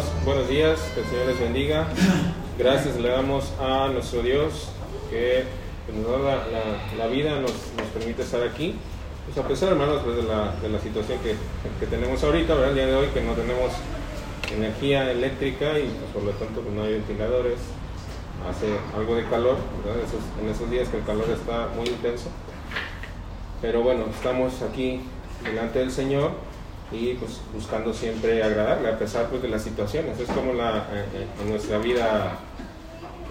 hermanos, buenos días, que el Señor les bendiga. Gracias le damos a nuestro Dios que nos da la, vida, nos, permite estar aquí. Pues a pesar, hermanos, pues, de, la, de, la, situación que, que, tenemos ahorita, ¿verdad? el día de hoy, que no tenemos energía eléctrica y pues, por lo tanto pues, no hay ventiladores, hace algo de calor, en esos días que el calor está muy intenso. Pero bueno, estamos aquí delante del Señor y pues buscando siempre agradarle a pesar pues de las situaciones. Es como la, eh, eh, en nuestra vida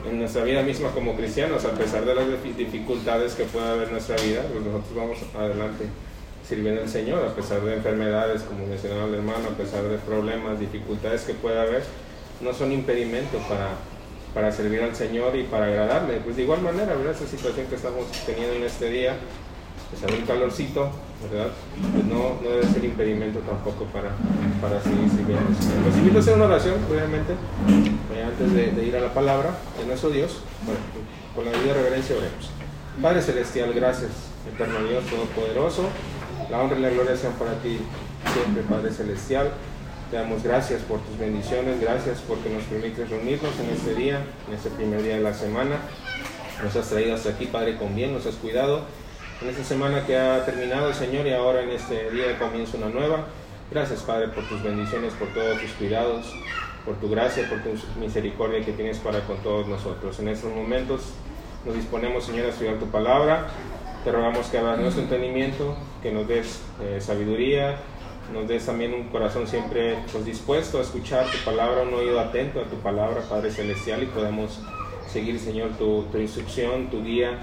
en nuestra vida misma como cristianos, a pesar de las dificultades que pueda haber en nuestra vida, pues nosotros vamos adelante sirviendo al Señor, a pesar de enfermedades, como mencionaba el hermano, a pesar de problemas, dificultades que pueda haber, no son impedimento para, para servir al Señor y para agradarle. Pues de igual manera, ¿verdad? Esa situación que estamos teniendo en este día, pues hay un calorcito, ¿verdad? Pues no, debe ser impedimento tampoco para, para seguir sirviendo. Los invito a hacer una oración, obviamente, eh, antes de, ir a la palabra de nuestro Dios. Bueno, con la vida reverencia oremos. Padre Celestial, gracias, eterno Dios Todopoderoso. La honra y la gloria sean para ti siempre, Padre Celestial. Te damos gracias por tus bendiciones, gracias porque nos permites reunirnos en este día, en este primer día de la semana. Nos has traído hasta aquí, Padre, con bien, nos has cuidado en esta semana que ha terminado, Señor, y ahora en este día comienza una nueva. Gracias, Padre, por tus bendiciones, por todos tus cuidados, por tu gracia, por tu misericordia que tienes para con todos nosotros. En estos momentos nos disponemos, Señor, a estudiar tu palabra. Te rogamos que abras nuestro entendimiento, que nos des eh, sabiduría, nos des también un corazón siempre pues, dispuesto a escuchar tu palabra, un oído atento a tu palabra, Padre Celestial, y podamos seguir, Señor, tu, tu instrucción, tu guía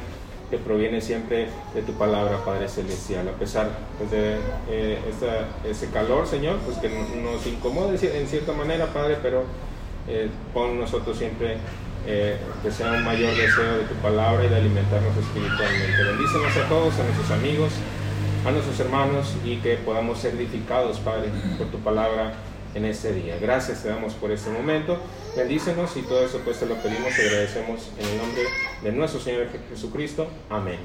que proviene siempre de tu palabra, Padre Celestial. A pesar pues, de eh, ese calor, Señor, pues que nos incomode en cierta manera, Padre, pero eh, pon nosotros siempre eh, que sea un mayor deseo de tu palabra y de alimentarnos espiritualmente. Bendícenos a todos, a nuestros amigos, a nuestros hermanos y que podamos ser edificados, Padre, por tu palabra en este día. Gracias te damos por este momento. Bendícenos y todo eso pues te lo pedimos y agradecemos en el nombre de nuestro Señor Jesucristo. Amén.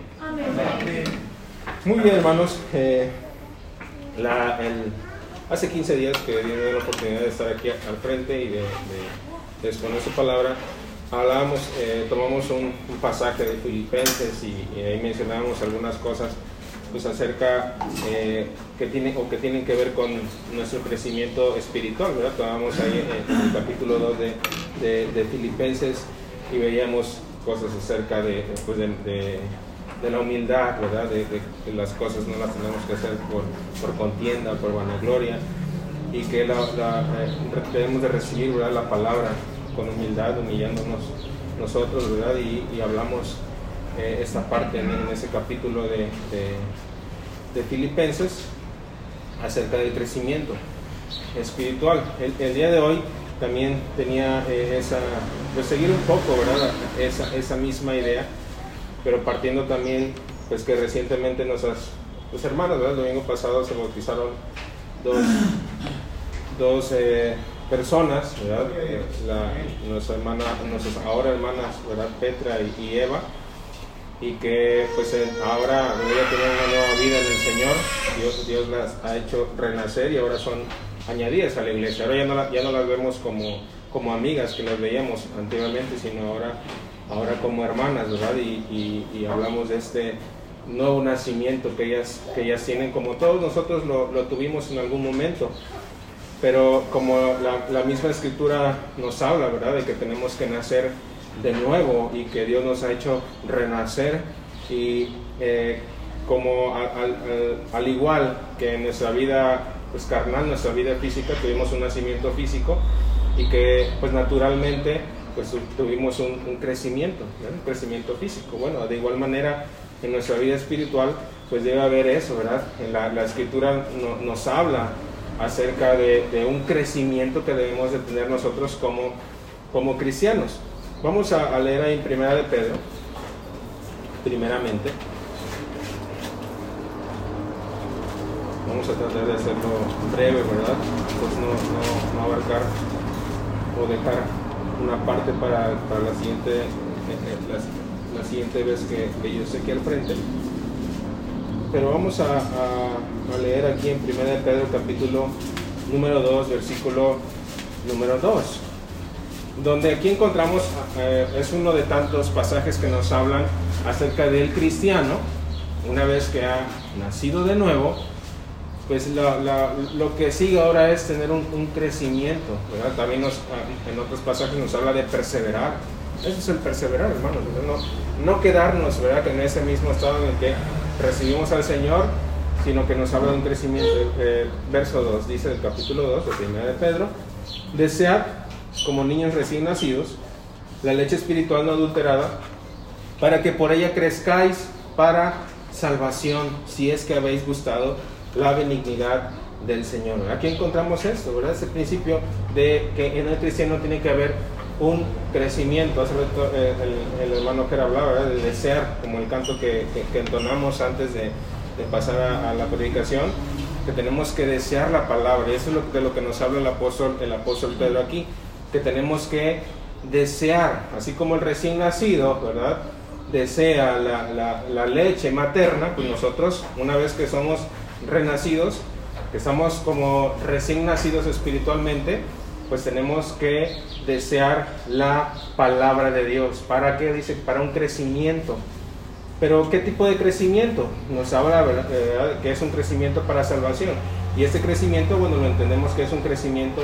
Muy bien, hermanos. Eh, la, hace 15 días que di la oportunidad de estar aquí al frente y de, exponer su palabra. Hablábamos, eh, tomamos un, pasaje de Filipenses y, y ahí mencionábamos algunas cosas pues acerca eh, que tiene o que tienen que ver con nuestro crecimiento espiritual, ¿verdad? Estábamos ahí en, el capítulo 2 de, de, Filipenses y veíamos cosas acerca de, pues de, la humildad, ¿verdad? De, que las cosas no las tenemos que hacer por, por contienda, por vanagloria y que la, eh, debemos de recibir ¿verdad? la palabra con humildad, humillándonos nosotros, ¿verdad? Y, hablamos eh, esta parte en, ese capítulo de, de, Filipenses acerca del crecimiento espiritual. El, día de hoy también tenía eh, esa, pues seguir un poco, ¿verdad? Esa, esa misma idea, pero partiendo también, pues que recientemente nuestras pues hermanas, ¿verdad? El domingo pasado se bautizaron dos, dos eh, personas, ¿verdad? La, nuestra hermana, nuestras ahora hermanas, ¿verdad? Petra y Eva y que pues ahora voy a tener una nueva vida en el Señor. Dios, Dios las ha hecho renacer y ahora son añadidas a la iglesia. Ahora ya no, ya no las vemos como, como amigas que las veíamos anteriormente, sino ahora, ahora como hermanas, ¿verdad? Y, y, hablamos de este nuevo nacimiento que ellas, que ellas tienen, como todos nosotros lo, lo tuvimos en algún momento. Pero como la, la misma escritura nos habla, ¿verdad? De que tenemos que nacer de nuevo y que Dios nos ha hecho renacer y eh, como al, igual que en nuestra vida pues, carnal, nuestra vida física, tuvimos un nacimiento físico y que pues naturalmente pues tuvimos un, crecimiento, un crecimiento físico. Bueno, de igual manera en nuestra vida espiritual pues debe haber eso, ¿verdad? En la, escritura nos habla acerca de, un crecimiento que debemos de tener nosotros como, como cristianos. Vamos a, leer ahí en Primera de Pedro, primeramente. Vamos a tratar de hacerlo breve, ¿verdad? Pues no, no, abarcar o dejar una parte para, la siguiente eh, eh, la, siguiente vez que, que, yo esté aquí al frente. Pero vamos a, a, leer aquí en Primera de Pedro capítulo número 2, versículo número 2, donde aquí encontramos, eh, es uno de tantos pasajes que nos hablan acerca del cristiano, una vez que ha nacido de nuevo, pues lo que sigue ahora es tener un, crecimiento, ¿verdad? También nos, en otros pasajes nos habla de perseverar. Eso es el perseverar, hermanos. No, no quedarnos, ¿verdad? En ese mismo estado en el que recibimos al Señor, sino que nos habla de un crecimiento. verso 2 dice el capítulo 2 de 1 de Pedro, desead como niños recién nacidos la leche espiritual no adulterada, para que por ella crezcáis para salvación, si es que habéis gustado la benignidad del Señor. Aquí encontramos esto, ¿verdad? Ese principio de que en el cristiano tiene que haber un crecimiento. Hace eh, el, el, hermano que hablaba, ¿verdad? De desear, como el canto que, entonamos antes de, pasar a, la predicación, que tenemos que desear la palabra. Y eso es lo, de lo que nos habla el apóstol, el apóstol Pedro aquí, que tenemos que desear, así como el recién nacido, ¿verdad? Desea la, la leche materna, pues nosotros, una vez que somos renacidos, que estamos como recién nacidos espiritualmente, pues tenemos que desear la palabra de Dios. ¿Para qué? Dice, para un crecimiento. Pero ¿qué tipo de crecimiento? Nos habla eh, que es un crecimiento para salvación. Y este crecimiento, bueno, lo entendemos que es un crecimiento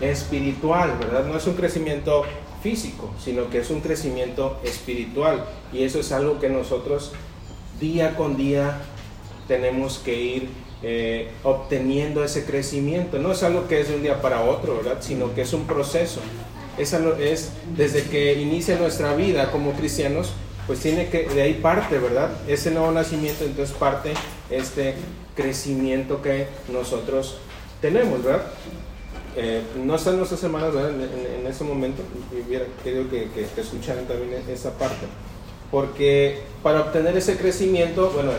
espiritual, ¿verdad? No es un crecimiento físico, sino que es un crecimiento espiritual. Y eso es algo que nosotros día con día tenemos que ir eh, obteniendo ese crecimiento. No es algo que es de un día para otro, ¿verdad? Sino que es un proceso. Es, es desde que inicia nuestra vida como cristianos, pues tiene que, de ahí parte, ¿verdad? Ese nuevo nacimiento, entonces parte este crecimiento que nosotros tenemos, ¿verdad? Eh, no están nuestras hermanas En, en, ese momento, y hubiera querido que, que, que escucharan también esa parte. Porque para obtener ese crecimiento, bueno,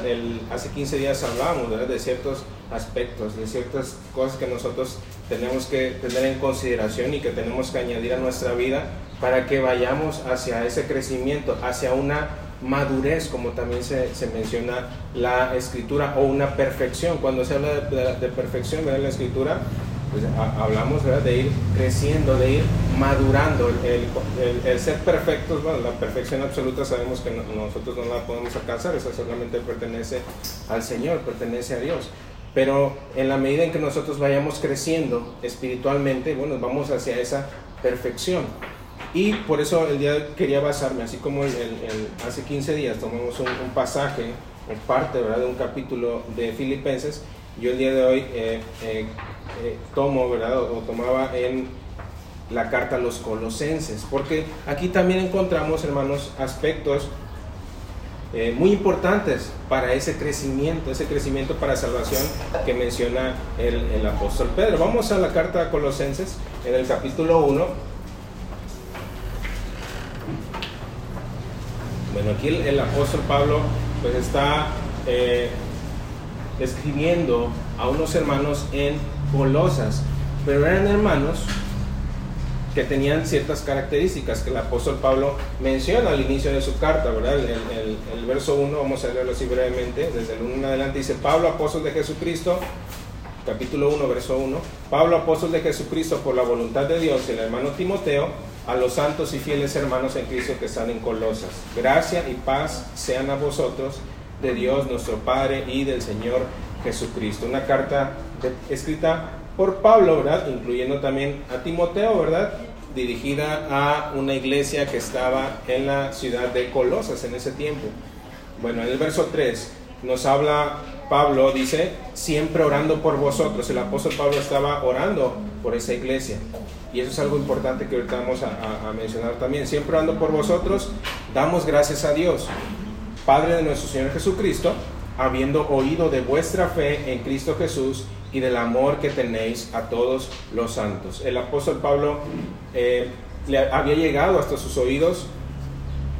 hace 15 días hablábamos de ciertos aspectos, de ciertas cosas que nosotros tenemos que tener en consideración y que tenemos que añadir a nuestra vida para que vayamos hacia ese crecimiento, hacia una madurez, como también se, menciona la escritura, o una perfección. Cuando se habla de, de, perfección en la escritura, pues, hablamos de ir creciendo, de ir madurando. El, ser perfectos, bueno, la perfección absoluta sabemos que nosotros no la podemos alcanzar, eso solamente pertenece al Señor, pertenece a Dios. Pero en la medida en que nosotros vayamos creciendo espiritualmente, bueno, vamos hacia esa perfección. Y por eso el día quería basarme, así como el, hace 15 días tomamos un, pasaje, o parte ¿verdad? de un capítulo de Filipenses, yo el día de hoy eh, eh, eh, tomo, ¿verdad? O, tomaba en la carta a los colosenses, porque aquí también encontramos, hermanos, aspectos muy importantes para ese crecimiento, ese crecimiento para salvación que menciona el, apóstol Pedro. Vamos a la carta a Colosenses en el capítulo 1. Bueno, aquí el, apóstol Pablo pues está escribiendo a unos hermanos en Colosas, pero eran hermanos que tenían ciertas características que el apóstol Pablo menciona al inicio de su carta, ¿verdad? El, verso 1, vamos a leerlo así brevemente, desde el 1 en adelante dice, Pablo, apóstol de Jesucristo, capítulo 1, verso 1, Pablo, apóstol de Jesucristo por la voluntad de Dios, y el hermano Timoteo, a los santos y fieles hermanos en Cristo que están en Colosas. Gracia y paz sean a vosotros, de Dios nuestro Padre y del Señor Jesucristo. Una carta escrita por Pablo, ¿verdad? Incluyendo también a Timoteo, ¿verdad? Dirigida a una iglesia que estaba en la ciudad de Colosas en ese tiempo. Bueno, en el verso 3 nos habla Pablo, dice, siempre orando por vosotros. El apóstol Pablo estaba orando por esa iglesia. Y eso es algo importante que ahorita vamos a, a mencionar también. Siempre orando por vosotros, damos gracias a Dios, Padre de nuestro Señor Jesucristo, habiendo oído de vuestra fe en Cristo Jesús y del amor que tenéis a todos los santos. El apóstol Pablo eh, le había llegado hasta sus oídos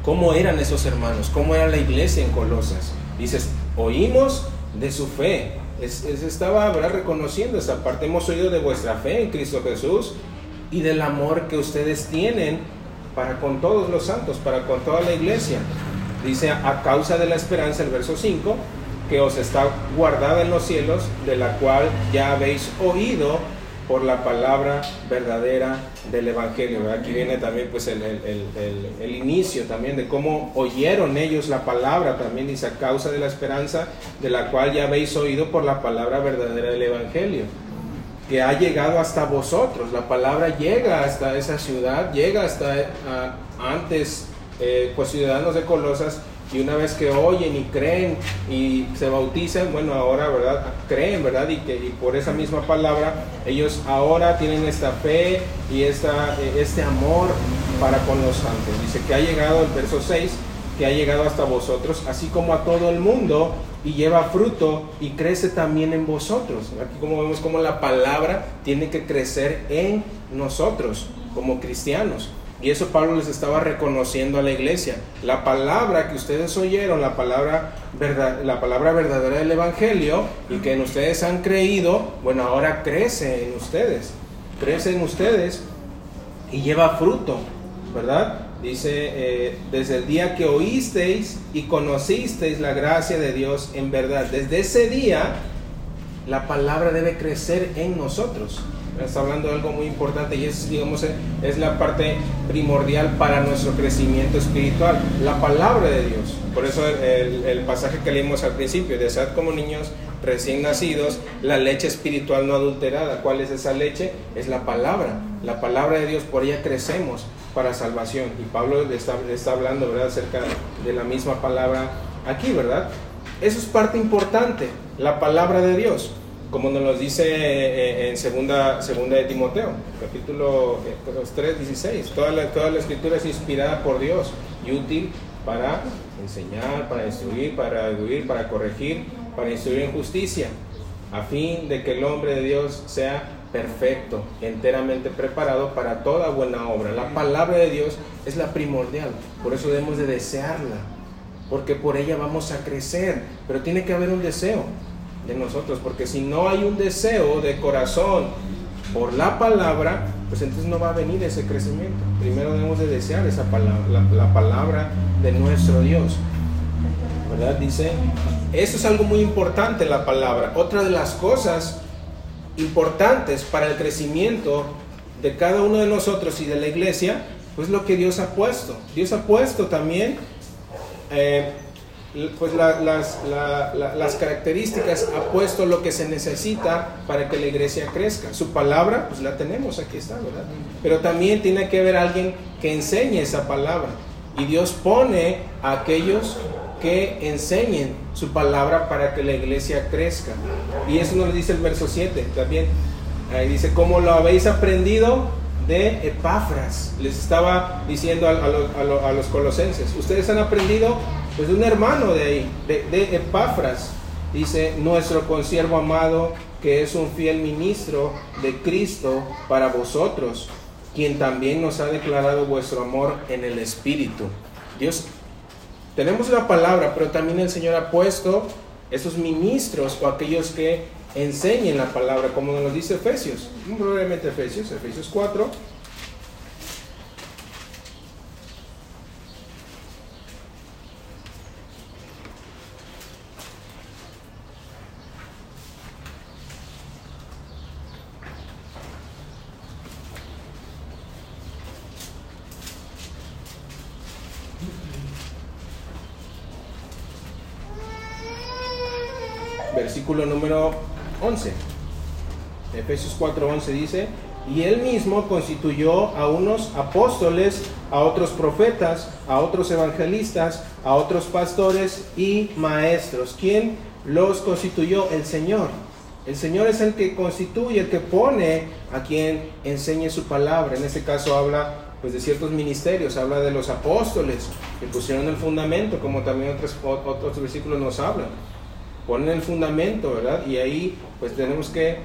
cómo eran esos hermanos, cómo era la iglesia en Colosas. Dices, oímos de su fe. Es, estaba reconociendo esa parte. Hemos oído de vuestra fe en Cristo Jesús y del amor que ustedes tienen para con todos los santos, para con toda la iglesia. Dice, a causa de la esperanza, el verso 5, que os está guardada en los cielos, de la cual ya habéis oído por la palabra verdadera del Evangelio. Aquí viene también pues el, el, inicio también de cómo oyeron ellos la palabra, también dice a causa de la esperanza de la cual ya habéis oído por la palabra verdadera del Evangelio que ha llegado hasta vosotros. La palabra llega hasta esa ciudad, llega hasta antes, eh, pues ciudadanos de Colosas, y una vez que oyen y creen y se bautizan, bueno, ahora, ¿verdad? Creen, ¿verdad? Y que y por esa misma palabra, ellos ahora tienen esta fe y esta, este amor para con los santos. Dice que ha llegado, el verso 6, que ha llegado hasta vosotros, así como a todo el mundo, y lleva fruto y crece también en vosotros. Aquí como vemos como la palabra tiene que crecer en nosotros como cristianos. Y eso Pablo les estaba reconociendo a la iglesia. La palabra que ustedes oyeron, la palabra, verdad, la palabra verdadera del Evangelio y que en ustedes han creído, bueno, ahora crece en ustedes. Crece en ustedes y lleva fruto, ¿verdad? Dice, eh, desde el día que oísteis y conocisteis la gracia de Dios en verdad. Desde ese día, la palabra debe crecer en nosotros está hablando de algo muy importante y es, digamos, es la parte primordial para nuestro crecimiento espiritual, la palabra de Dios. Por eso el, pasaje que leímos al principio, de ser como niños recién nacidos, la leche espiritual no adulterada. ¿Cuál es esa leche? Es la palabra. La palabra de Dios, por ella crecemos para salvación. Y Pablo está, está hablando, ¿verdad?, acerca de la misma palabra aquí, ¿verdad? Eso es parte importante, la palabra de Dios como nos lo dice eh, en segunda, segunda de Timoteo, capítulo 3, eh, 16. Toda la, toda la escritura es inspirada por Dios y útil para enseñar, para instruir, para educar, para corregir, para instruir en justicia, a fin de que el hombre de Dios sea perfecto, enteramente preparado para toda buena obra. La palabra de Dios es la primordial, por eso debemos de desearla, porque por ella vamos a crecer, pero tiene que haber un deseo de nosotros, porque si no hay un deseo de corazón por la palabra, pues entonces no va a venir ese crecimiento. Primero debemos de desear esa palabra, la, palabra de nuestro Dios. ¿Verdad? Dice, eso es algo muy importante, la palabra. Otra de las cosas importantes para el crecimiento de cada uno de nosotros y de la iglesia, pues lo que Dios ha puesto. Dios ha puesto también eh, pues las, las, características, ha puesto lo que se necesita para que la iglesia crezca. Su palabra, pues la tenemos, aquí está, ¿verdad? Pero también tiene que haber alguien que enseñe esa palabra. Y Dios pone a aquellos que enseñen su palabra para que la iglesia crezca. Y eso nos dice el verso 7 también. Ahí dice, ¿cómo lo habéis aprendido? De Epafras. Les estaba diciendo a, a los colosenses, ustedes han aprendido pues de un hermano de ahí, de, Epafras, dice, nuestro consiervo amado, que es un fiel ministro de Cristo para vosotros, quien también nos ha declarado vuestro amor en el Espíritu. Dios, tenemos la palabra, pero también el Señor ha puesto esos ministros o aquellos que enseñen la palabra, como nos dice Efesios, brevemente Efesios, Efesios 4, versículo número 11. Efesios 4:11 dice, y él mismo constituyó a unos apóstoles, a otros profetas, a otros evangelistas, a otros pastores y maestros. ¿Quién los constituyó? El Señor. El Señor es el que constituye, el que pone a quien enseñe su palabra. En este caso habla pues de ciertos ministerios, habla de los apóstoles que pusieron el fundamento, como también otros, otros versículos nos hablan ponen el fundamento, ¿verdad? Y ahí pues tenemos que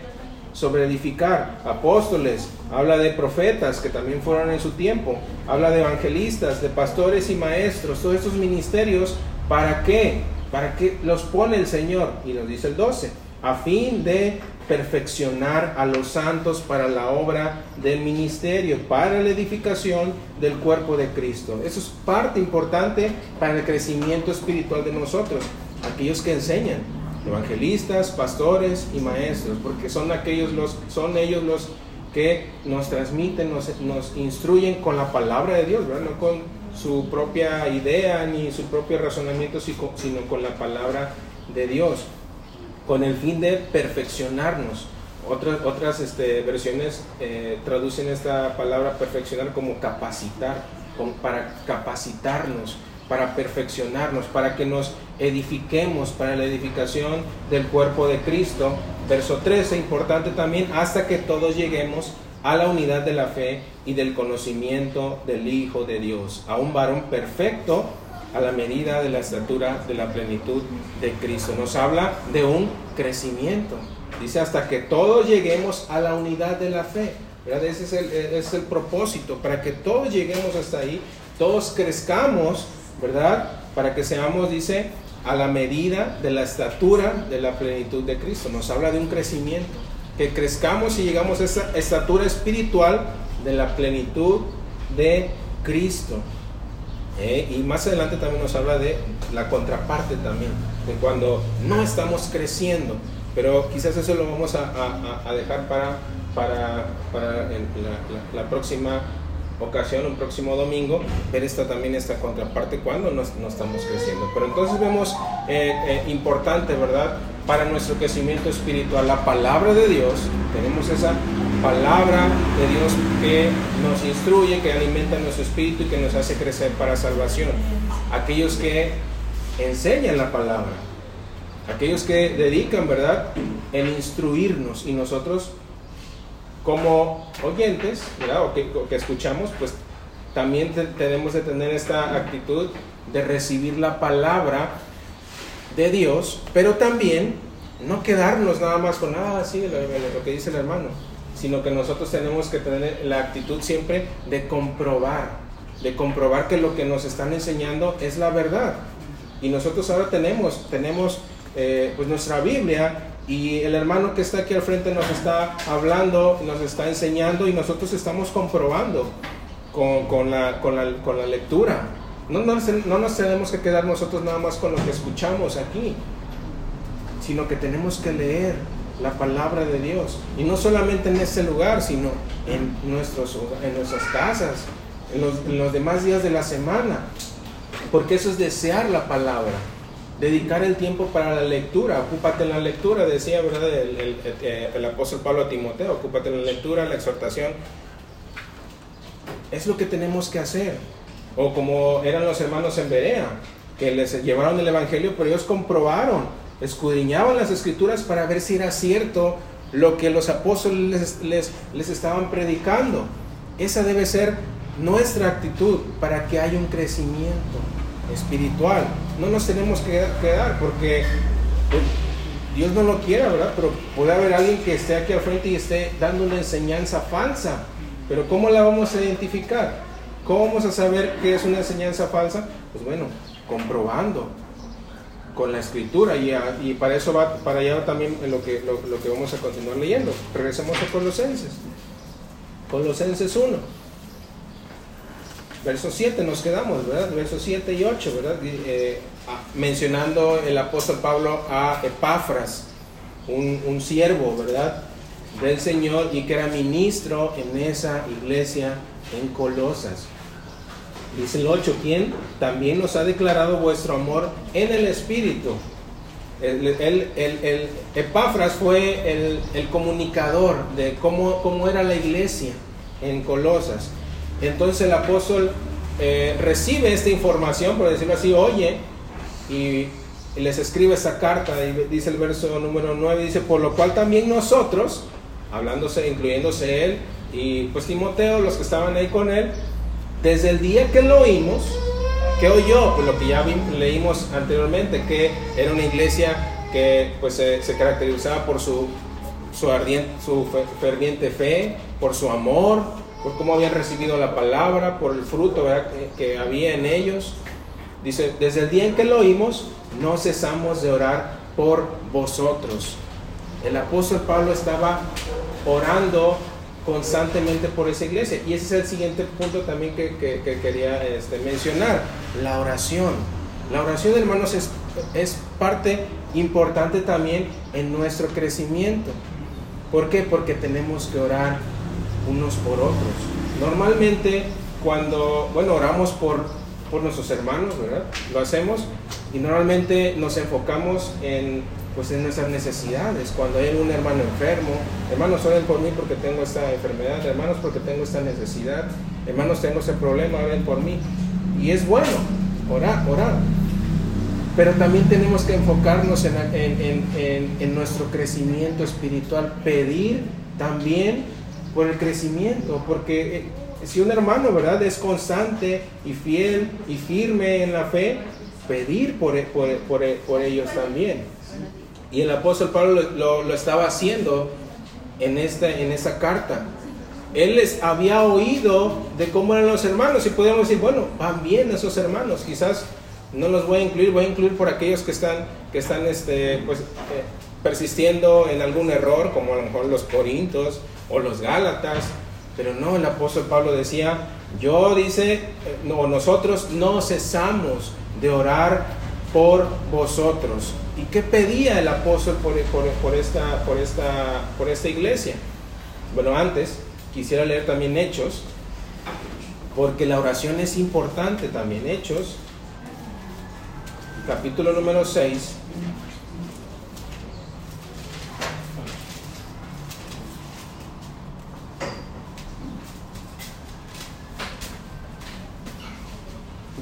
sobreedificar. Apóstoles, habla de profetas que también fueron en su tiempo, habla de evangelistas, de pastores y maestros, todos estos ministerios, ¿para qué? ¿Para qué los pone el Señor? Y nos dice el 12, a fin de perfeccionar a los santos para la obra del ministerio, para la edificación del cuerpo de Cristo. Eso es parte importante para el crecimiento espiritual de nosotros aquellos que enseñan, evangelistas, pastores y maestros, porque son aquellos los, son ellos los que nos transmiten, nos, nos instruyen con la palabra de Dios, ¿verdad? no con su propia idea ni su propio razonamiento, sino con la palabra de Dios, con el fin de perfeccionarnos. Otras, otras este, versiones eh, traducen esta palabra perfeccionar como capacitar, para capacitarnos, para perfeccionarnos, para que nos edifiquemos para la edificación del cuerpo de Cristo. Verso 13, importante también, hasta que todos lleguemos a la unidad de la fe y del conocimiento del Hijo de Dios, a un varón perfecto a la medida de la estatura de la plenitud de Cristo. Nos habla de un crecimiento. Dice hasta que todos lleguemos a la unidad de la fe. Ese es el, es el propósito, para que todos lleguemos hasta ahí, todos crezcamos, ¿verdad? Para que seamos, dice, a la medida de la estatura de la plenitud de Cristo. Nos habla de un crecimiento, que crezcamos y llegamos a esa estatura espiritual de la plenitud de Cristo. Eh, y más adelante también nos habla de la contraparte también, de cuando no estamos creciendo. Pero quizás eso lo vamos a, dejar para, para, la, próxima ocasión, un próximo domingo, ver esta también esta contraparte cuando no, estamos creciendo. Pero entonces vemos eh, eh, importante, ¿verdad? Para nuestro crecimiento espiritual, la palabra de Dios, tenemos esa palabra de Dios que nos instruye, que alimenta nuestro espíritu y que nos hace crecer para salvación. Aquellos que enseñan la palabra, aquellos que dedican, ¿verdad?, en instruirnos y nosotros como oyentes, ¿verdad? O que, que escuchamos, pues también tenemos de tener esta actitud de recibir la palabra de Dios, pero también no quedarnos nada más con, ah, sí, lo que dice el hermano, sino que nosotros tenemos que tener la actitud siempre de comprobar, de comprobar que lo que nos están enseñando es la verdad. Y nosotros ahora tenemos, tenemos eh, pues nuestra Biblia y el hermano que está aquí al frente nos está hablando, nos está enseñando y nosotros estamos comprobando con, la, con, la, con la, lectura. No, no, no nos tenemos que quedar nosotros nada más con lo que escuchamos aquí, sino que tenemos que leer, la palabra de Dios. Y no solamente en este lugar, sino en, nuestros, en nuestras casas, en los, demás días de la semana. Porque eso es desear la palabra. Dedicar el tiempo para la lectura. Ocúpate en la lectura, decía ¿verdad? El, el, apóstol Pablo a Timoteo. Ocúpate en la lectura, la exhortación. Es lo que tenemos que hacer. O como eran los hermanos en Berea, que les llevaron el Evangelio, pero ellos comprobaron escudriñaban las escrituras para ver si era cierto lo que los apóstoles les, les, estaban predicando. Esa debe ser nuestra actitud para que haya un crecimiento espiritual. No nos tenemos que quedar porque pues, Dios no lo quiera, ¿verdad? Pero puede haber alguien que esté aquí al frente y esté dando una enseñanza falsa. Pero ¿cómo la vamos a identificar? ¿Cómo vamos a saber que es una enseñanza falsa? Pues bueno, comprobando, con la escritura y, y, para eso va para allá también lo que, lo, que vamos a continuar leyendo. Regresemos a Colosenses. Colosenses 1. Verso 7 nos quedamos, ¿verdad? Versos 7 y 8, ¿verdad? Eh, mencionando el apóstol Pablo a Epafras, un, un siervo, ¿verdad? Del Señor y que era ministro en esa iglesia en Colosas. Dice el 8, ¿quién también nos ha declarado vuestro amor en el Espíritu. El, Epafras fue el, comunicador de cómo, cómo, era la iglesia en Colosas. Entonces el apóstol eh, recibe esta información, por decirlo así, oye, y, les escribe esa carta, y dice el verso número 9, dice, por lo cual también nosotros, hablándose, incluyéndose él, y pues Timoteo, los que estaban ahí con él, desde el día que lo oímos, que oyó? Pues lo que ya leímos anteriormente, que era una iglesia que pues, se, caracterizaba por su, su, ardiente, su ferviente fe, por su amor, por cómo habían recibido la palabra, por el fruto Que, había en ellos. Dice, desde el día en que lo oímos, no cesamos de orar por vosotros. El apóstol Pablo estaba orando constantemente por esa iglesia. Y ese es el siguiente punto también que, quería este, mencionar, la oración. La oración, hermanos, es, es parte importante también en nuestro crecimiento. ¿Por qué? Porque tenemos que orar unos por otros. Normalmente cuando, bueno, oramos por, por nuestros hermanos, ¿verdad? Lo hacemos y normalmente nos enfocamos en, pues, en nuestras necesidades. Cuando hay un hermano enfermo, hermanos, oren por mí porque tengo esta enfermedad, hermanos, porque tengo esta necesidad, hermanos, tengo ese problema, oren por mí. Y es bueno, orar, orar. Pero también tenemos que enfocarnos en, en, en, en, nuestro crecimiento espiritual, pedir también por el crecimiento, porque eh, si un hermano, ¿verdad?, es constante y fiel y firme en la fe, pedir por, por, por, por ellos también. Y el apóstol Pablo lo, lo, estaba haciendo en esta, en esa carta. Él les había oído de cómo eran los hermanos y podíamos decir, bueno, van bien esos hermanos, quizás no los voy a incluir, voy a incluir por aquellos que están, que están este, pues, eh, persistiendo en algún error, como a lo mejor los Corintos o los Gálatas. Pero no, el apóstol Pablo decía, yo dice, eh, no, nosotros no cesamos de orar por vosotros. ¿Y qué pedía el apóstol por, esta, por, esta, por esta iglesia? Bueno, antes quisiera leer también Hechos, porque la oración es importante también. Hechos capítulo número 6.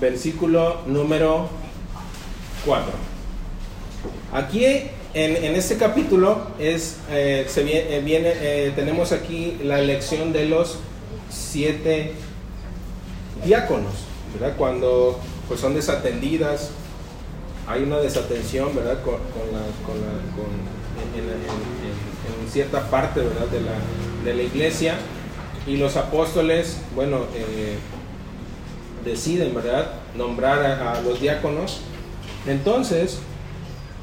Versículo número 4. Aquí en, en este capítulo es, eh, se viene, viene eh, tenemos aquí la elección de los siete diáconos, ¿verdad? Cuando pues son desatendidas hay una desatención, ¿verdad? Con, con la, con la, en, en, cierta parte, ¿verdad? De la, de la iglesia. Y los apóstoles, bueno, eh, deciden, ¿verdad? Nombrar a, los diáconos. Entonces,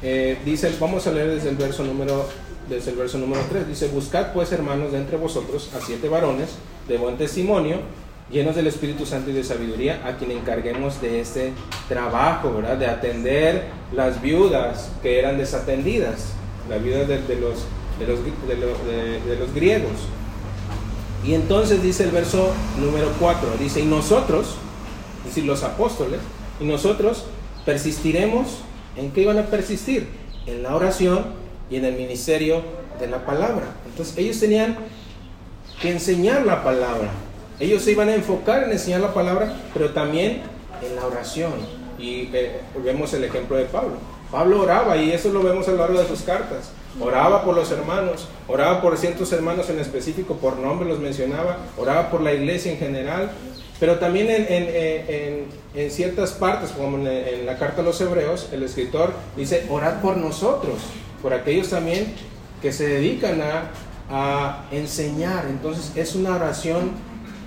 eh, dice, vamos a leer desde el verso número desde el verso número 3. Dice, buscad pues hermanos de entre vosotros a siete varones de buen testimonio llenos del Espíritu Santo y de sabiduría, a quien encarguemos de este trabajo, ¿verdad? De atender las viudas que eran desatendidas, las viudas de, de los, de, los, de, los, de, los griegos. Y entonces dice el verso número 4, dice, y nosotros, los apóstoles, y nosotros persistiremos, ¿en qué iban a persistir? En la oración y en el ministerio de la palabra. Entonces ellos tenían que enseñar la palabra, ellos se iban a enfocar en enseñar la palabra, pero también en la oración. Y eh, vemos el ejemplo de Pablo. Pablo oraba y eso lo vemos a lo largo de sus cartas. Oraba por los hermanos, oraba por ciertos hermanos en específico, por nombre los mencionaba, oraba por la iglesia en general, pero también en, en, en, en ciertas partes, como en, la carta a los hebreos, el escritor dice, orad por nosotros, por aquellos también que se dedican a, a enseñar. Entonces es una oración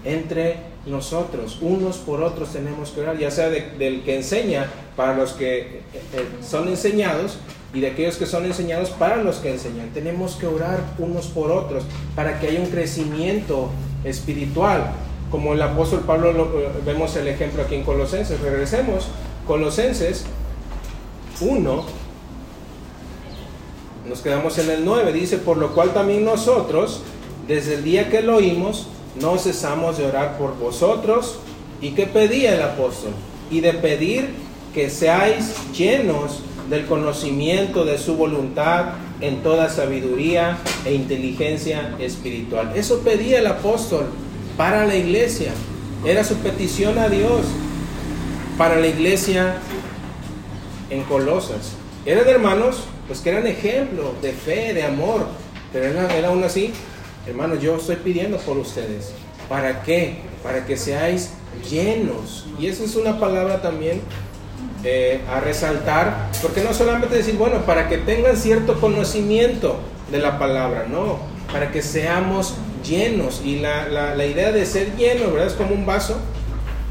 entre nosotros, unos por otros tenemos que orar, ya sea de, del que enseña para los que eh, eh, son enseñados y de aquellos que son enseñados para los que enseñan. Tenemos que orar unos por otros para que haya un crecimiento espiritual. Como el apóstol Pablo lo, vemos el ejemplo aquí en Colosenses. Regresemos, Colosenses 1, nos quedamos en el 9, dice, por lo cual también nosotros, desde el día que lo oímos, no cesamos de orar por vosotros. ¿Y qué pedía el apóstol? Y de pedir que seáis llenos del conocimiento de su voluntad en toda sabiduría e inteligencia espiritual. Eso pedía el apóstol para la iglesia. Era su petición a Dios para la iglesia en Colosas. Eran hermanos, pues que eran ejemplo de fe, de amor, pero era, aún así Hermanos, yo estoy pidiendo por ustedes. ¿Para qué? Para que seáis llenos. Y esa es una palabra también eh, a resaltar, porque no solamente decir, bueno, para que tengan cierto conocimiento de la palabra, no, para que seamos llenos. Y la, la, idea de ser lleno, ¿verdad? Es como un vaso,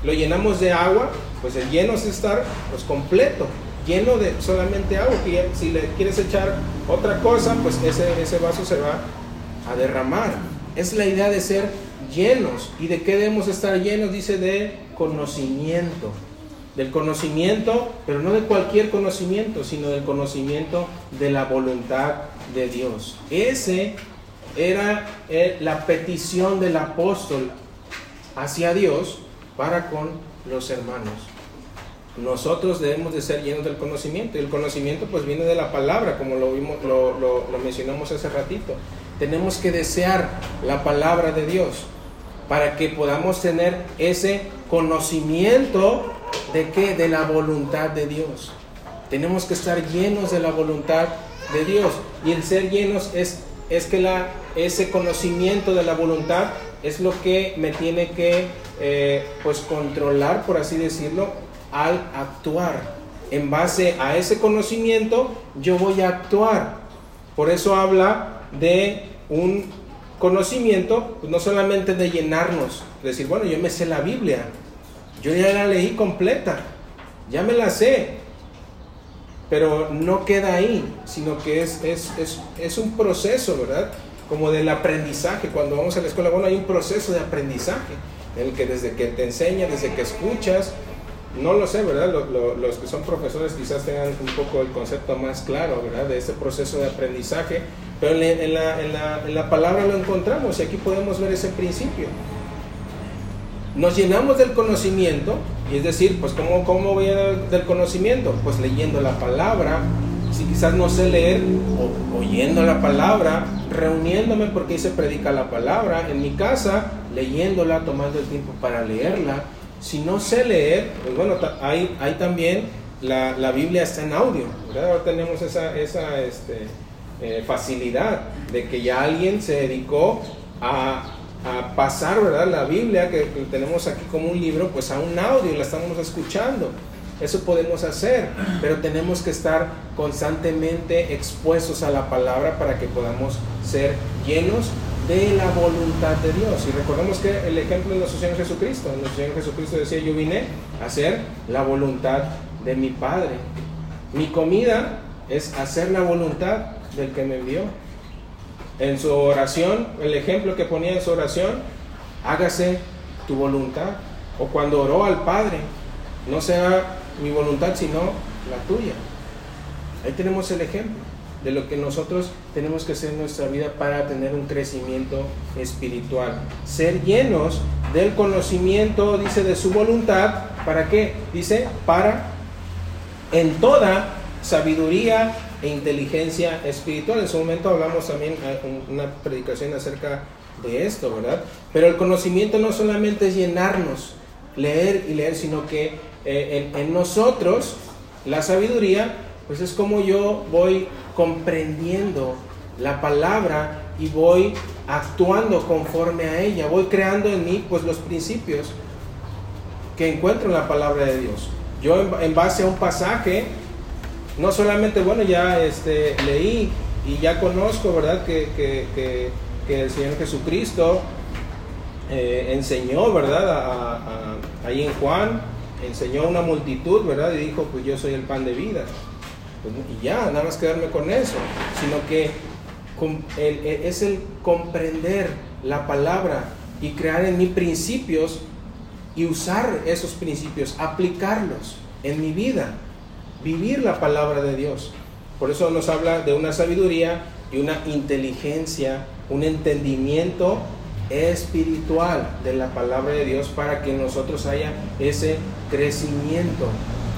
lo llenamos de agua, pues el lleno es estar pues completo, lleno de solamente agua, si le quieres echar otra cosa, pues ese, ese vaso se va a derramar. Es la idea de ser llenos. ¿Y de qué debemos estar llenos? Dice de conocimiento. del conocimiento, pero no de cualquier conocimiento, sino del conocimiento de la voluntad de Dios. Ese era eh, la petición del apóstol hacia Dios para con los hermanos. Nosotros debemos de ser llenos del conocimiento y el conocimiento pues viene de la palabra, como lo, vimos, lo, mencionamos hace ratito. Tenemos que desear la palabra de Dios para que podamos tener ese conocimiento de qué? De la voluntad de Dios. Tenemos que estar llenos de la voluntad de Dios. Y el ser llenos es, es que la, ese conocimiento de la voluntad es lo que me tiene que eh, pues controlar, por así decirlo, al actuar. En base a ese conocimiento yo voy a actuar. Por eso habla de un conocimiento, pues no solamente de llenarnos, decir, bueno, yo me sé la Biblia, yo ya la leí completa, ya me la sé, pero no queda ahí, sino que es, es, es, un proceso, ¿verdad? Como del aprendizaje. Cuando vamos a la escuela, bueno, hay un proceso de aprendizaje, en el que desde que te enseña, desde que escuchas, no lo sé, ¿verdad? los que son profesores quizás tengan un poco el concepto más claro, ¿verdad? De ese proceso de aprendizaje, pero en la, en la, en la palabra lo encontramos y aquí podemos ver ese principio nos llenamos del conocimiento, y es decir, pues ¿cómo, cómo voy a del conocimiento? Pues leyendo la palabra, si quizás no sé leer, o, oyendo la palabra, reuniéndome porque se predica la palabra, en mi casa, leyéndola, tomando el tiempo para leerla. Si no sé leer, pues bueno, hay, hay también, la, la Biblia está en audio. Ahora tenemos esa, esa este, eh, facilidad de que ya alguien se dedicó a a pasar, ¿verdad? La Biblia que, tenemos aquí como un libro, pues a un audio, la estamos escuchando. Eso podemos hacer, pero tenemos que estar constantemente expuestos a la palabra para que podamos ser llenos de la voluntad de Dios. Y recordemos que el ejemplo de nuestro Señor Jesucristo, nuestro Señor Jesucristo decía, yo vine a hacer la voluntad de mi Padre. Mi comida es hacer la voluntad del que me envió en su oración, el ejemplo que ponía en su oración, hágase tu voluntad. O cuando oró al Padre, no sea mi voluntad sino la tuya. Ahí tenemos el ejemplo de lo que nosotros tenemos que hacer en nuestra vida para tener un crecimiento espiritual. Ser llenos del conocimiento, dice, de su voluntad. ¿Para qué? Dice, para en toda sabiduría e inteligencia espiritual. En su momento hablamos también eh, una predicación acerca de esto, ¿verdad? Pero el conocimiento no solamente es llenarnos, leer y leer, sino que eh, en, nosotros la sabiduría, pues es como yo voy comprendiendo la palabra y voy actuando conforme a ella, voy creando en mí pues los principios que encuentro en la palabra de Dios. Yo en base a un pasaje no solamente, bueno, ya este, leí y ya conozco, ¿verdad? Que, que, que, el Señor Jesucristo eh, enseñó, ¿verdad? ahí en Juan, enseñó a una multitud, ¿verdad? Y dijo, pues yo soy el pan de vida. Pues, y ya, nada más quedarme con eso, sino que es el comprender la palabra y crear en mí principios y usar esos principios, aplicarlos en mi vida vivir la palabra de Dios. Por eso nos habla de una sabiduría y una inteligencia, un entendimiento espiritual de la palabra de Dios para que nosotros haya ese crecimiento.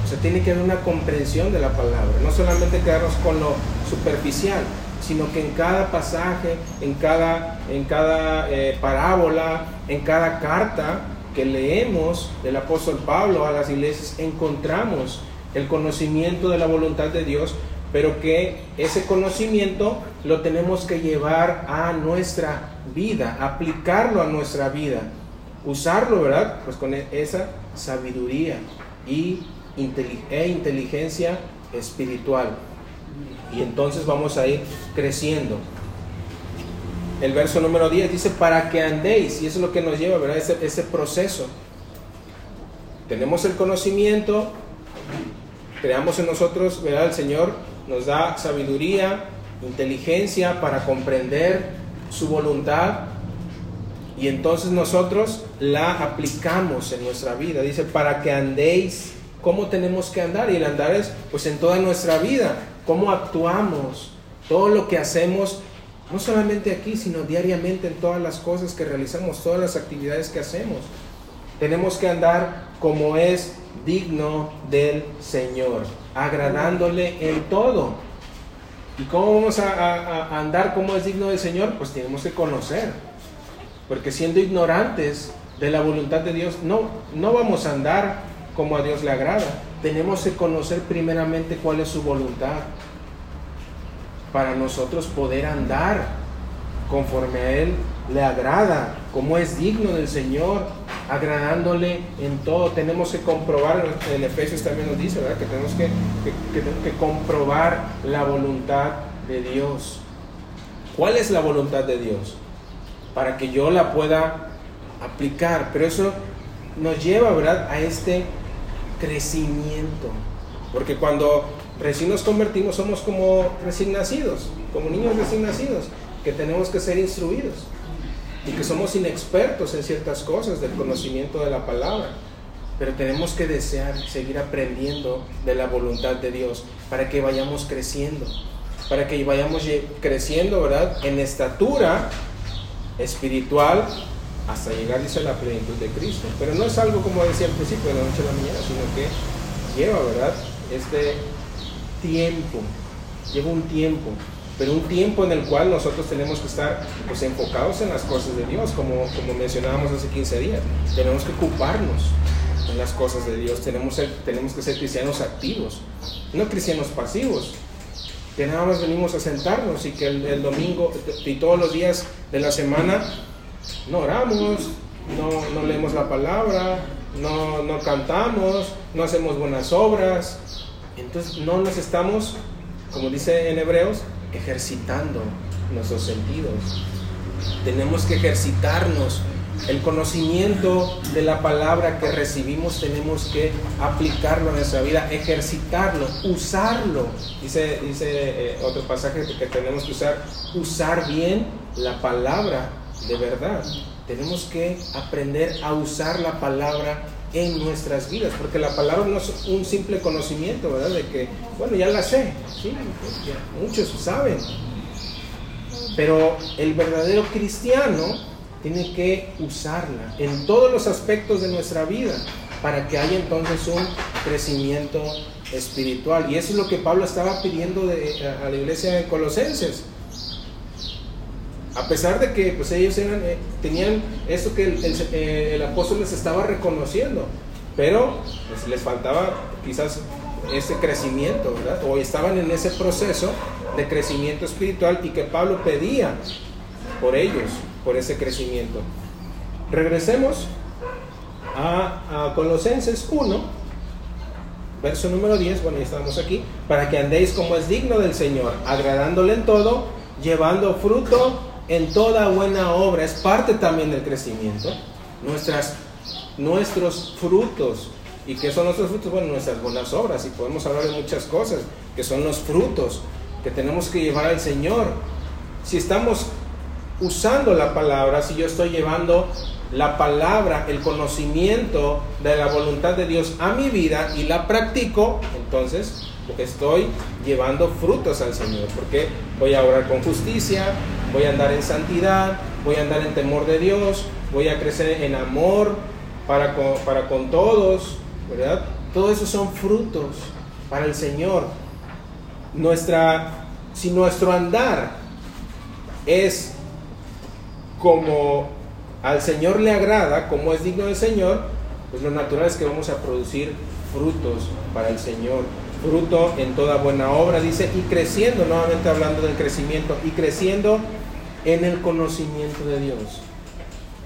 O sea, tiene que haber una comprensión de la palabra, no solamente quedarnos con lo superficial, sino que en cada pasaje, en cada, en cada eh, parábola, en cada carta que leemos del apóstol Pablo a las iglesias, encontramos el conocimiento de la voluntad de Dios, pero que ese conocimiento lo tenemos que llevar a nuestra vida, aplicarlo a nuestra vida, usarlo, ¿verdad? Pues con esa sabiduría y e inteligencia espiritual. Y entonces vamos a ir creciendo. El verso número 10 dice, para que andéis, y eso es lo que nos lleva, ¿verdad? Ese, ese proceso. Tenemos el conocimiento, creamos en nosotros, ¿verdad? El Señor nos da sabiduría, inteligencia para comprender su voluntad y entonces nosotros la aplicamos en nuestra vida. Dice, para que andéis cómo tenemos que andar. Y el andar es pues en toda nuestra vida, cómo actuamos, todo lo que hacemos, no solamente aquí, sino diariamente en todas las cosas que realizamos, todas las actividades que hacemos. Tenemos que andar como es digno del Señor, agradándole en todo. ¿Y cómo vamos a, andar como es digno del Señor? Pues tenemos que conocer. Porque siendo ignorantes de la voluntad de Dios, no, no vamos a andar como a Dios le agrada. Tenemos que conocer primeramente cuál es su voluntad para nosotros poder andar conforme a Él le agrada, como es digno del Señor, agradándole en todo. Tenemos que comprobar, en Efesios también nos dice, ¿verdad? Que tenemos que, que, que comprobar la voluntad de Dios. ¿Cuál es la voluntad de Dios? Para que yo la pueda aplicar. Pero eso nos lleva, ¿verdad? A este crecimiento. Porque cuando recién nos convertimos somos como recién nacidos, como niños recién nacidos, que tenemos que ser instruidos y que somos inexpertos en ciertas cosas del conocimiento de la palabra. Pero tenemos que desear seguir aprendiendo de la voluntad de Dios para que vayamos creciendo, para que vayamos creciendo, ¿verdad? En estatura espiritual hasta llegar, a la plenitud de Cristo. Pero no es algo como decía al principio de la noche a la mañana, sino que lleva, ¿verdad? Este tiempo, lleva un tiempo pero un tiempo en el cual nosotros tenemos que estar pues, enfocados en las cosas de Dios, como, como mencionábamos hace 15 días. Tenemos que ocuparnos en las cosas de Dios, tenemos, tenemos que ser cristianos activos, no cristianos pasivos, que nada más venimos a sentarnos y que el, domingo y todos los días de la semana no oramos, no, no leemos la palabra, no, no cantamos, no hacemos buenas obras, entonces no nos estamos, como dice en Hebreos, ejercitando nuestros sentidos. Tenemos que ejercitarnos. El conocimiento de la palabra que recibimos tenemos que aplicarlo en nuestra vida, ejercitarlo, usarlo. Dice, dice eh, otro pasaje que tenemos que usar, usar bien la palabra de verdad. Tenemos que aprender a usar la palabra en nuestras vidas, porque la palabra no es un simple conocimiento, ¿verdad? De que, bueno, ya la sé, sí, muchos saben, pero el verdadero cristiano tiene que usarla en todos los aspectos de nuestra vida para que haya entonces un crecimiento espiritual. Y eso es lo que Pablo estaba pidiendo de, a la iglesia de Colosenses. A pesar de que pues, ellos eh, tenían eso que eh, el, apóstol les estaba reconociendo, pero pues, les faltaba quizás ese crecimiento, ¿verdad? O estaban en ese proceso de crecimiento espiritual y que Pablo pedía por ellos, por ese crecimiento. Regresemos a, a Colosenses 1, verso número 10, bueno, ya estamos aquí, para que andéis como es digno del Señor, agradándole en todo, llevando fruto en toda buena obra, es parte también del crecimiento. Nuestras, nuestros frutos. ¿Y qué son nuestros frutos? Bueno, nuestras buenas obras. Y podemos hablar de muchas cosas, que son los frutos que tenemos que llevar al Señor. Si estamos usando la palabra, si yo estoy llevando la palabra, el conocimiento de la voluntad de Dios a mi vida y la practico, entonces estoy llevando frutos al Señor, porque voy a orar con justicia, voy a andar en santidad, voy a andar en temor de Dios, voy a crecer en amor para con, para con todos, ¿verdad? Todo eso son frutos para el Señor. Nuestra, si nuestro andar es como al Señor le agrada, como es digno del Señor, pues lo natural es que vamos a producir frutos para el Señor fruto en toda buena obra, dice, y creciendo, nuevamente hablando del crecimiento, y creciendo en el conocimiento de Dios.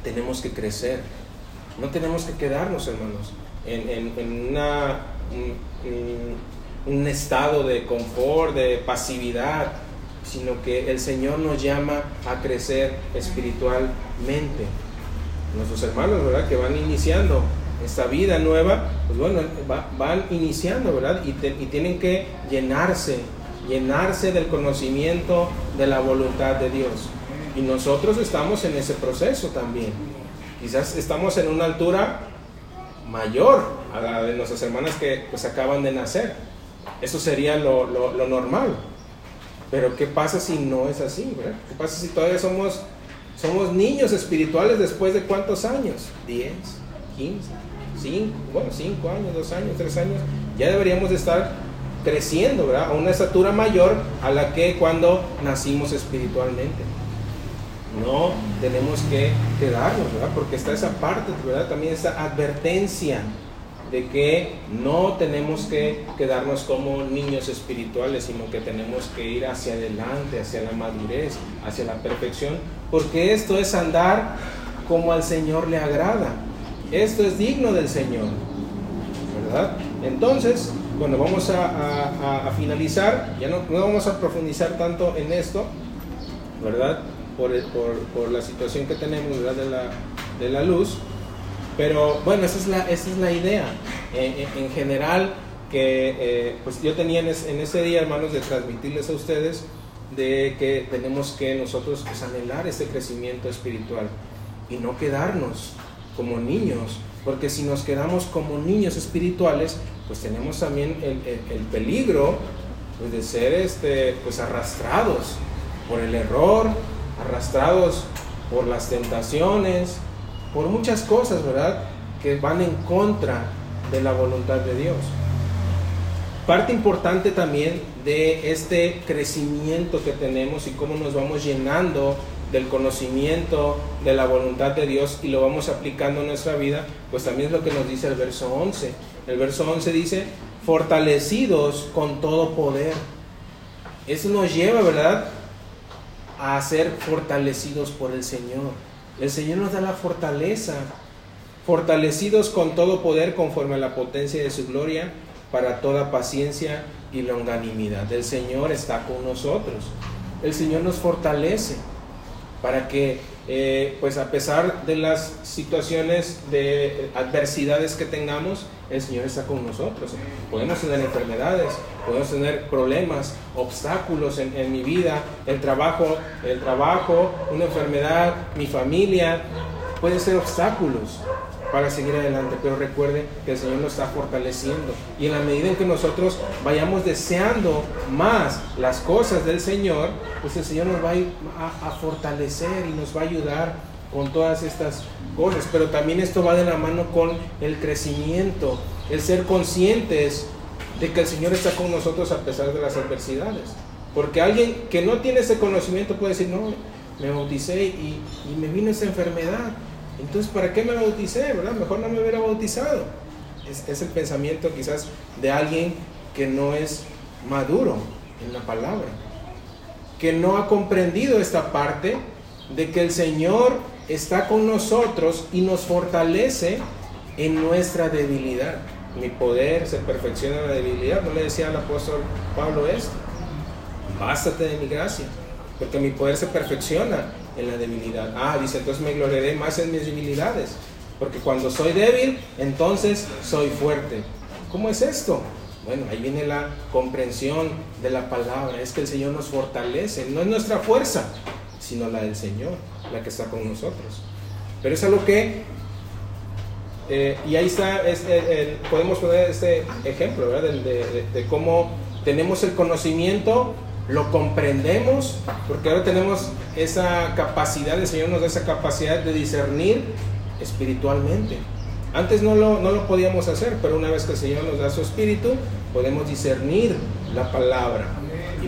Tenemos que crecer, no tenemos que quedarnos, hermanos, en, un, estado de confort, de pasividad, sino que el Señor nos llama a crecer espiritualmente. Nuestros hermanos, ¿verdad? Que van iniciando esta vida nueva, pues bueno, van iniciando, ¿verdad? Y, y, tienen que llenarse, llenarse del conocimiento de la voluntad de Dios. Y nosotros estamos en ese proceso también. Quizás estamos en una altura mayor a la de nuestras hermanas que pues acaban de nacer. Eso sería lo, lo, normal. Pero ¿qué pasa si no es así? ¿Qué pasa si todavía somos, somos niños espirituales después de cuántos años? ¿10? ¿15? 5? Bueno, 5 años, 2 años, 3 años. Ya deberíamos de estar creciendo, ¿verdad? A una estatura mayor a la que cuando nacimos espiritualmente. No tenemos que quedarnos, ¿verdad? Porque está esa parte, ¿verdad? También esa advertencia de que no tenemos que quedarnos como niños espirituales, sino que tenemos que ir hacia adelante, hacia la madurez, hacia la perfección, porque esto es andar como al Señor le agrada. Esto es digno del Señor, ¿verdad? Entonces, bueno, vamos a, finalizar, ya no, no, vamos a profundizar tanto en esto, ¿verdad? Por, por, la situación que tenemos, ¿verdad? De la, de la luz, pero bueno, esa es la, esa es la idea. En, general, que eh, pues yo tenía en, ese día, hermanos, de transmitirles a ustedes de que tenemos que nosotros pues, anhelar ese crecimiento espiritual y no quedarnos como niños, porque si nos quedamos como niños espirituales, pues tenemos también el, el, peligro pues, de ser este, pues, arrastrados por el error, arrastrados por las tentaciones, por muchas cosas, ¿verdad? Que van en contra de la voluntad de Dios. Parte importante también de este crecimiento que tenemos y cómo nos vamos llenando del conocimiento de la voluntad de Dios y lo vamos aplicando en nuestra vida, pues también es lo que nos dice el verso 11. El verso 11 dice, fortalecidos con todo poder. Eso nos lleva, ¿verdad? A ser fortalecidos por el Señor. El Señor nos da la fortaleza, fortalecidos con todo poder conforme a la potencia de su gloria, para toda paciencia y longanimidad. El Señor está con nosotros. El Señor nos fortalece para que, eh, pues a pesar de las situaciones de adversidades que tengamos, el Señor está con nosotros. Podemos tener enfermedades, podemos tener problemas, obstáculos en, en mi vida, el trabajo, el trabajo, una enfermedad, mi familia, pueden ser obstáculos para seguir adelante, pero recuerde que el Señor nos está fortaleciendo y en la medida en que nosotros vayamos deseando más las cosas del Señor, pues el Señor nos va a, ir a, fortalecer y nos va a ayudar con todas estas cosas, pero también esto va de la mano con el crecimiento, el ser conscientes de que el Señor está con nosotros a pesar de las adversidades, porque alguien que no tiene ese conocimiento puede decir, no, me bauticé y, y me vino esa enfermedad, entonces, ¿para qué me bauticé? Mejor no me hubiera bautizado. Es, el pensamiento quizás de alguien que no es maduro en la palabra, que no ha comprendido esta parte de que el Señor está con nosotros y nos fortalece en nuestra debilidad. Mi poder se perfecciona en la debilidad. ¿No le decía al apóstol Pablo esto? Bástate de mi gracia, porque mi poder se perfecciona en la debilidad. Ah, dice, entonces me gloriaré más en mis debilidades, porque cuando soy débil, entonces soy fuerte. ¿Cómo es esto? Bueno, ahí viene la comprensión de la palabra, es que el Señor nos fortalece, no es nuestra fuerza, sino la del Señor, la que está con nosotros. Pero es algo que, eh, y ahí está, podemos poner este ejemplo, ¿verdad? de cómo tenemos el conocimiento lo comprendemos, porque ahora tenemos esa capacidad, el Señor nos da esa capacidad de discernir espiritualmente. Antes no lo, no lo podíamos hacer, pero una vez que el Señor nos da su espíritu, podemos discernir la palabra.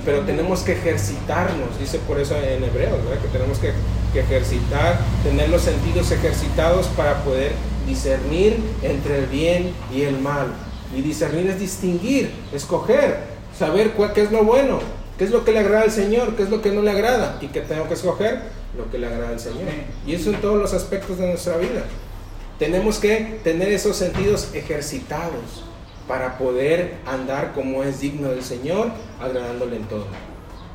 Pero tenemos que ejercitarnos, dice por eso en Hebreos, que tenemos que, que ejercitar, tener los sentidos ejercitados para poder discernir entre el bien y el mal. Y discernir es distinguir, escoger, saber cuál, qué es lo bueno, ¿Qué es lo que le agrada al Señor? ¿Qué es lo que no le agrada? ¿Y que tengo que escoger? Lo que le agrada al Señor. Y eso en todos los aspectos de nuestra vida. Tenemos que tener esos sentidos ejercitados para poder andar como es digno del Señor, agradándole en todo.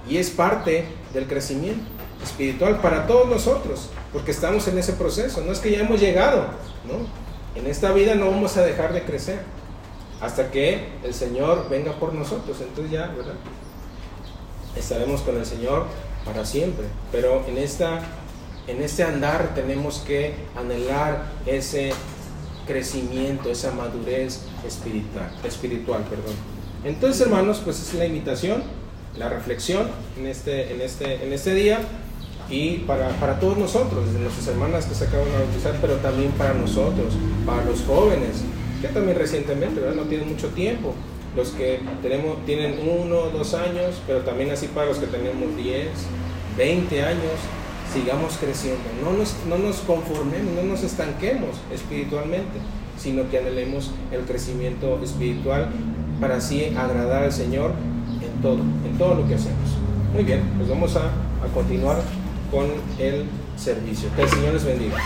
Y es parte del crecimiento espiritual para todos nosotros, porque estamos en ese proceso. No es que ya hemos llegado, ¿no? En esta vida no vamos a dejar de crecer hasta que el Señor venga por nosotros. Entonces ya, ¿verdad? estaremos con el Señor para siempre. Pero en, esta, en este andar tenemos que anhelar ese crecimiento, esa madurez espiritual, espiritual perdón. Entonces, hermanos, pues es la invitación, la reflexión en este, en este, en este día y para, para todos nosotros, desde nuestras hermanas que se acaban de bautizar, pero también para nosotros, para los jóvenes, que también recientemente, ¿verdad? No tienen mucho tiempo, los que tenemos, tienen uno, dos años, pero también así para los que tenemos 10, 20 años, sigamos creciendo, no nos, no nos conformemos, no nos estanquemos espiritualmente, sino que anhelemos el crecimiento espiritual para así agradar al Señor en todo, en todo lo que hacemos. Muy bien, pues vamos a, a continuar con el servicio. Que el Señor les bendiga.